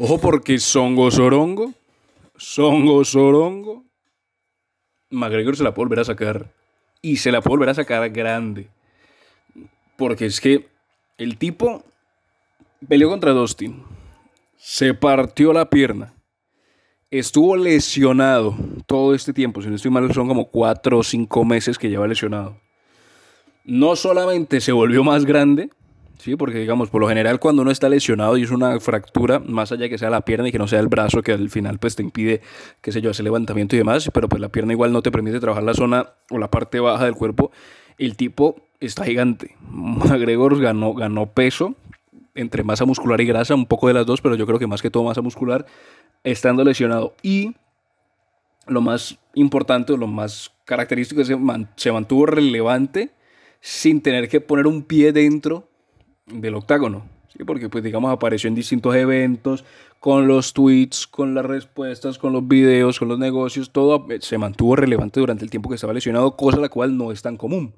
Ojo porque Songo Sorongo, Songo Sorongo, McGregor se la puede volver a sacar. Y se la puede volver a sacar grande. Porque es que el tipo peleó contra Dustin. Se partió la pierna. Estuvo lesionado todo este tiempo. Si no estoy mal, son como cuatro o cinco meses que lleva lesionado. No solamente se volvió más grande, Sí, porque digamos, por lo general cuando uno está lesionado y es una fractura, más allá de que sea la pierna y que no sea el brazo, que al final pues te impide, qué sé yo, hacer levantamiento y demás, pero pues la pierna igual no te permite trabajar la zona o la parte baja del cuerpo, el tipo está gigante. McGregor ganó, ganó peso entre masa muscular y grasa, un poco de las dos, pero yo creo que más que todo masa muscular, estando lesionado. Y lo más importante, lo más característico es que se mantuvo relevante sin tener que poner un pie dentro del octágono, ¿sí? porque pues digamos apareció en distintos eventos, con los tweets, con las respuestas, con los videos, con los negocios, todo se mantuvo relevante durante el tiempo que estaba lesionado, cosa la cual no es tan común.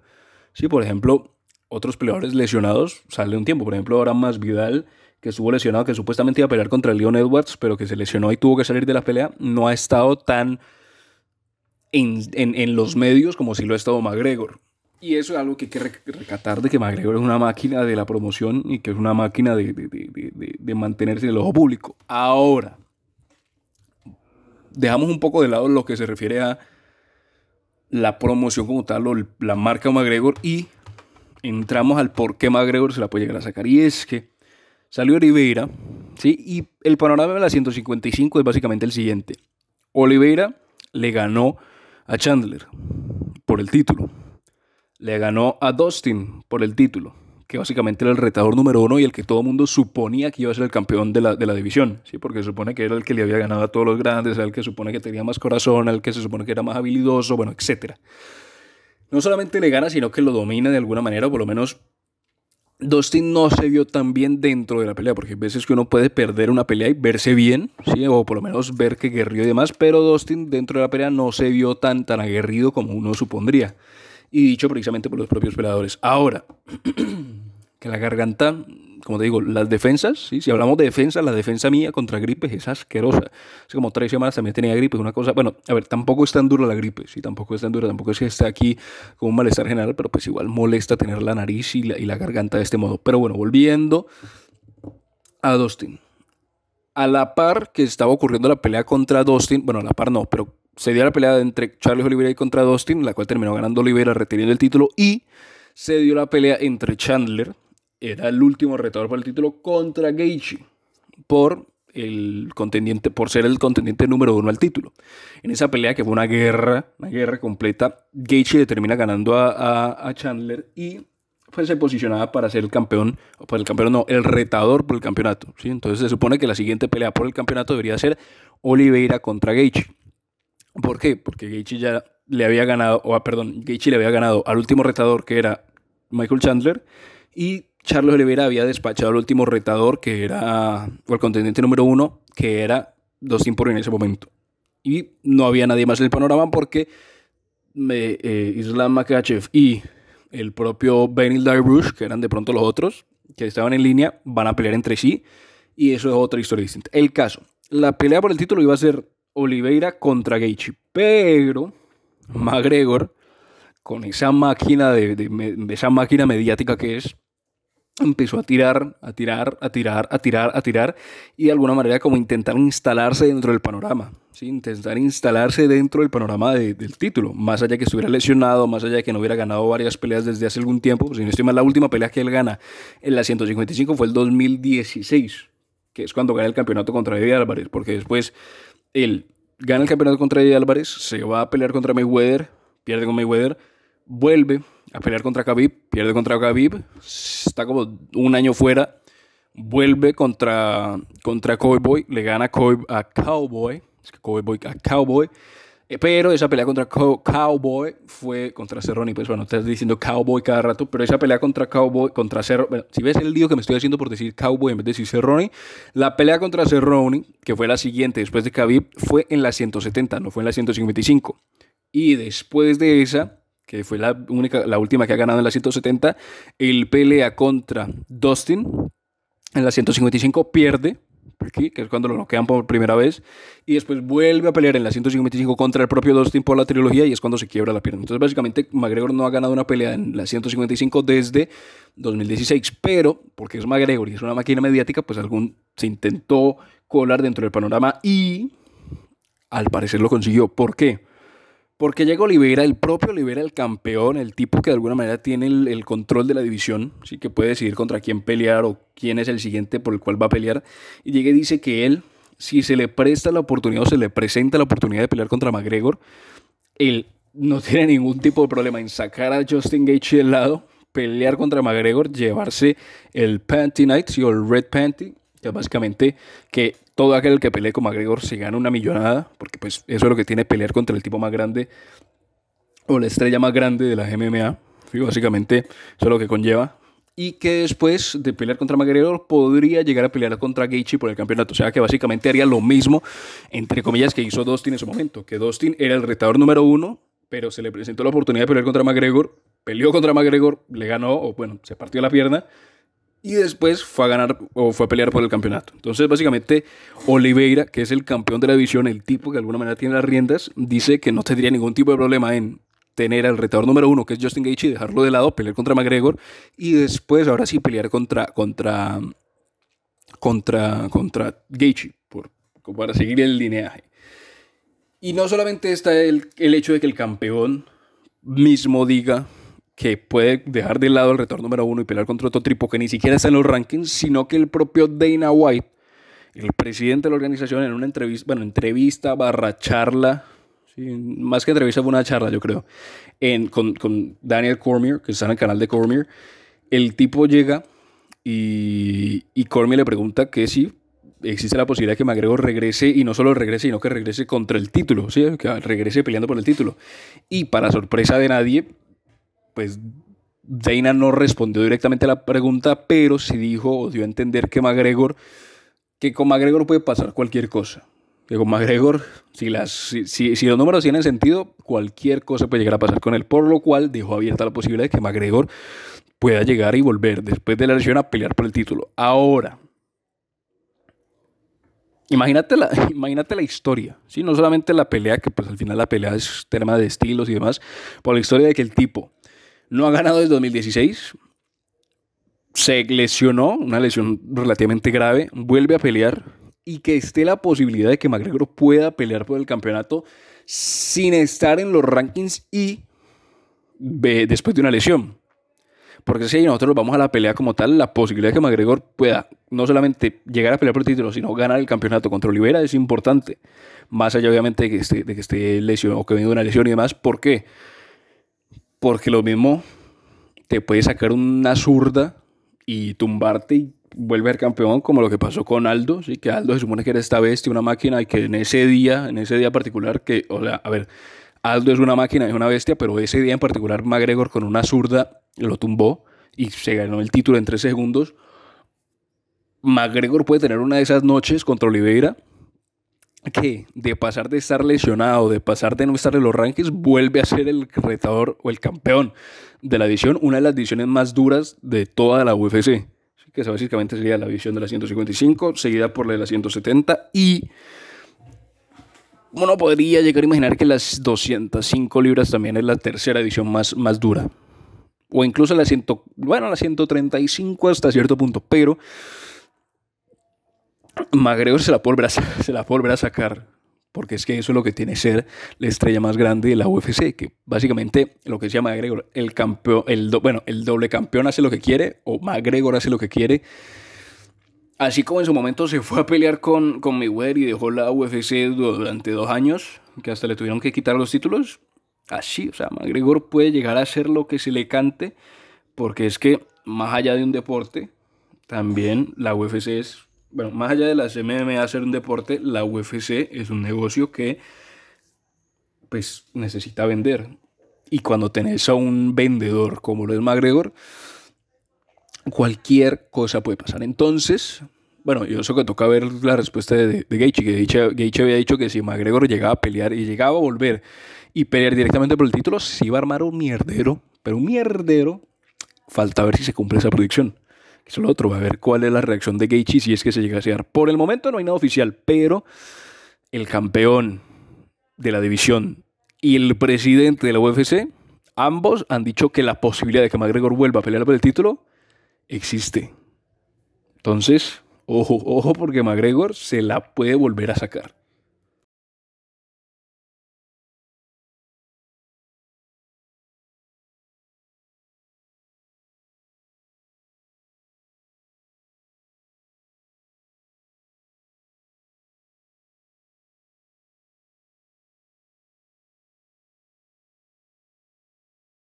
¿sí? Por ejemplo, otros peleadores lesionados sale un tiempo, por ejemplo ahora más Vidal, que estuvo lesionado, que supuestamente iba a pelear contra Leon Edwards, pero que se lesionó y tuvo que salir de la pelea, no ha estado tan en, en, en los medios como si lo ha estado McGregor. Y eso es algo que hay que recatar de que McGregor es una máquina de la promoción y que es una máquina de, de, de, de, mantenerse en el ojo público. Ahora, dejamos un poco de lado lo que se refiere a la promoción como tal, o la marca McGregor, y entramos al por qué McGregor se la puede llegar a sacar. Y es que salió Oliveira, ¿sí? y el panorama de la 155 es básicamente el siguiente. Oliveira le ganó a Chandler por el título le ganó a Dustin por el título, que básicamente era el retador número uno y el que todo el mundo suponía que iba a ser el campeón de la, de la división, ¿sí? porque se supone que era el que le había ganado a todos los grandes, el que supone que tenía más corazón, el que se supone que era más habilidoso, bueno, etc. No solamente le gana, sino que lo domina de alguna manera, o por lo menos Dustin no se vio tan bien dentro de la pelea, porque hay veces que uno puede perder una pelea y verse bien, ¿sí? o por lo menos ver que guerrió y demás, pero Dustin dentro de la pelea no se vio tan, tan aguerrido como uno supondría y dicho precisamente por los propios peleadores. Ahora, que la garganta, como te digo, las defensas, ¿sí? si hablamos de defensa, la defensa mía contra gripe es asquerosa. Hace como tres semanas también tenía gripe, una cosa, bueno, a ver, tampoco es tan dura la gripe, sí, tampoco es tan dura, tampoco es que esté aquí con un malestar general, pero pues igual molesta tener la nariz y la, y la garganta de este modo. Pero bueno, volviendo a Dustin. A la par que estaba ocurriendo la pelea contra Dustin, bueno, a la par no, pero se dio la pelea entre Charles Oliveira y contra Dustin, la cual terminó ganando Oliveira reteniendo el título y se dio la pelea entre Chandler, era el último retador por el título, contra Gaethje por el contendiente, por ser el contendiente número uno al título. En esa pelea que fue una guerra, una guerra completa, Gaethje le termina ganando a, Chandler y pues se posicionaba para ser el campeón, o para el campeón no, el retador por el campeonato. Entonces se supone que la siguiente pelea por el campeonato debería ser Oliveira contra Gaethje. ¿Por qué? Porque Gaethje ya le había ganado, o perdón, Gaethje le había ganado al último retador que era Michael Chandler y Charles Oliveira había despachado al último retador que era, o el contendiente número uno, que era Dustin Poirier en ese momento. Y no había nadie más en el panorama porque eh, Islam Makachev y el propio Benil Dairush, que eran de pronto los otros que estaban en línea, van a pelear entre sí. Y eso es otra historia distinta. El caso, la pelea por el título iba a ser Oliveira contra Gaethje. Pero McGregor, con esa máquina, de, esa máquina mediática que es, empezó a tirar, a tirar, a tirar, a tirar, a tirar y de alguna manera como intentar instalarse dentro del panorama, ¿sí? intentar instalarse dentro del panorama del título, más allá que estuviera lesionado, más allá que no hubiera ganado varias peleas desde hace algún tiempo, si no estoy la última pelea que él gana en la 155 fue el 2016, que es cuando gana el campeonato contra Eddie Álvarez, porque después él gana el campeonato contra Eddie Álvarez, se va a pelear contra Mayweather, pierde con Mayweather, vuelve a pelear contra Khabib, pierde contra Khabib, está como un año fuera, vuelve contra, contra Cowboy, le gana a Cowboy, es que Cowboy a Cowboy, pero esa pelea contra Cowboy fue contra Cerrone. Pues bueno, estás diciendo Cowboy cada rato, pero esa pelea contra Cowboy, contra Cerrone. si ves el lío que me estoy haciendo por decir Cowboy en vez de decir Cerrone, la pelea contra Cerrone, que fue la siguiente después de Khabib, fue en la 170, no fue en la 155. Y después de esa, que fue la, única, la última que ha ganado en la 170, él pelea contra Dustin en la 155, pierde aquí, que es cuando lo noquean por primera vez, y después vuelve a pelear en la 155 contra el propio Dustin por la trilogía y es cuando se quiebra la pierna. Entonces, básicamente, McGregor no ha ganado una pelea en la 155 desde 2016, pero porque es McGregor y es una máquina mediática, pues algún se intentó colar dentro del panorama y al parecer lo consiguió. ¿Por qué? Porque llega Oliveira, el propio Oliveira, el campeón, el tipo que de alguna manera tiene el, control de la división, sí que puede decidir contra quién pelear o quién es el siguiente por el cual va a pelear. Y llega y dice que él, si se le presta la oportunidad o se le presenta la oportunidad de pelear contra McGregor, él no tiene ningún tipo de problema en sacar a Justin Gaethje del lado, pelear contra McGregor, llevarse el Panty Night, o el Red Panty, que básicamente que todo aquel que pelee con McGregor se gana una millonada, porque pues eso es lo que tiene pelear contra el tipo más grande o la estrella más grande de la MMA. Básicamente eso es lo que conlleva. Y que después de pelear contra McGregor podría llegar a pelear contra Gaethje por el campeonato. O sea que básicamente haría lo mismo, entre comillas, que hizo Dustin en su momento. Que Dustin era el retador número uno, pero se le presentó la oportunidad de pelear contra McGregor. Peleó contra McGregor, le ganó, o bueno, se partió la pierna y después fue a ganar o fue a pelear por el campeonato. Entonces, básicamente, Oliveira, que es el campeón de la división, el tipo que de alguna manera tiene las riendas, dice que no tendría ningún tipo de problema en tener al retador número uno, que es Justin Gaethje, dejarlo de lado, pelear contra McGregor, y después, ahora sí, pelear contra, contra, contra, contra Gaethje, por, para seguir el lineaje. Y no solamente está el, el hecho de que el campeón mismo diga que puede dejar de lado el retorno número uno y pelear contra otro tripo que ni siquiera está en los rankings, sino que el propio Dana White, el presidente de la organización, en una entrevista, bueno, entrevista barra charla, más que entrevista fue una charla, yo creo, en, con, con, Daniel Cormier, que está en el canal de Cormier, el tipo llega y, y Cormier le pregunta que si existe la posibilidad de que McGregor regrese y no solo regrese, sino que regrese contra el título, ¿sí? que regrese peleando por el título. Y para sorpresa de nadie, pues Dana no respondió directamente a la pregunta, pero sí dijo o dio a entender que McGregor, que con McGregor puede pasar cualquier cosa. Que con McGregor, si, las, si, si, los números tienen sentido, cualquier cosa puede llegar a pasar con él, por lo cual dejó abierta la posibilidad de que McGregor pueda llegar y volver después de la lesión a pelear por el título. Ahora, imagínate la, imagínate la historia, ¿sí? no solamente la pelea, que pues al final la pelea es tema de estilos y demás, por la historia de que el tipo no ha ganado desde 2016. Se lesionó, una lesión relativamente grave, vuelve a pelear y que esté la posibilidad de que McGregor pueda pelear por el campeonato sin estar en los rankings y después de una lesión. Porque si nosotros vamos a la pelea como tal, la posibilidad de que McGregor pueda no solamente llegar a pelear por el título, sino ganar el campeonato contra Olivera es importante. Más allá, obviamente, de que esté, de que lesionado o que venga una lesión y demás. ¿Por qué? Porque lo mismo te puede sacar una zurda y tumbarte y vuelve campeón, como lo que pasó con Aldo. Sí, que Aldo se supone que era esta bestia, una máquina, y que en ese día, en ese día particular, que, o sea, a ver, Aldo es una máquina, es una bestia, pero ese día en particular, McGregor con una zurda lo tumbó y se ganó el título en tres segundos. McGregor puede tener una de esas noches contra Oliveira que de pasar de estar lesionado, de pasar de no estar en los rankings, vuelve a ser el retador o el campeón de la división, una de las divisiones más duras de toda la UFC, que básicamente sería la división de la 155, seguida por la de la 170 y uno podría llegar a imaginar que las 205 libras también es la tercera división más, más dura. O incluso la, ciento, bueno, la 135 hasta cierto punto, pero McGregor se la puede se la volver a sacar, porque es que eso es lo que tiene ser la estrella más grande de la UFC, que básicamente lo que se llama McGregor, el campeón, el bueno, el doble campeón hace lo que quiere, o McGregor hace lo que quiere. Así como en su momento se fue a pelear con, con Mayweather y dejó la UFC durante dos años, que hasta le tuvieron que quitar los títulos. Así, o sea, McGregor puede llegar a hacer lo que se le cante, porque es que más allá de un deporte, también la UFC es bueno, más allá de las MMA ser un deporte, la UFC es un negocio que pues necesita vender. Y cuando tenés a un vendedor como lo es McGregor, cualquier cosa puede pasar. Entonces, bueno, yo eso que toca ver la respuesta de, de Gaethje, que Gaethje, había dicho que si McGregor llegaba a pelear y llegaba a volver y pelear directamente por el título, se iba a armar un mierdero, pero un mierdero, falta ver si se cumple esa predicción es lo otro, a ver cuál es la reacción de Gaethje si es que se llega a dar. Por el momento no hay nada oficial, pero el campeón de la división y el presidente de la UFC, ambos han dicho que la posibilidad de que McGregor vuelva a pelear por el título existe. Entonces, ojo, ojo porque McGregor se la puede volver a sacar.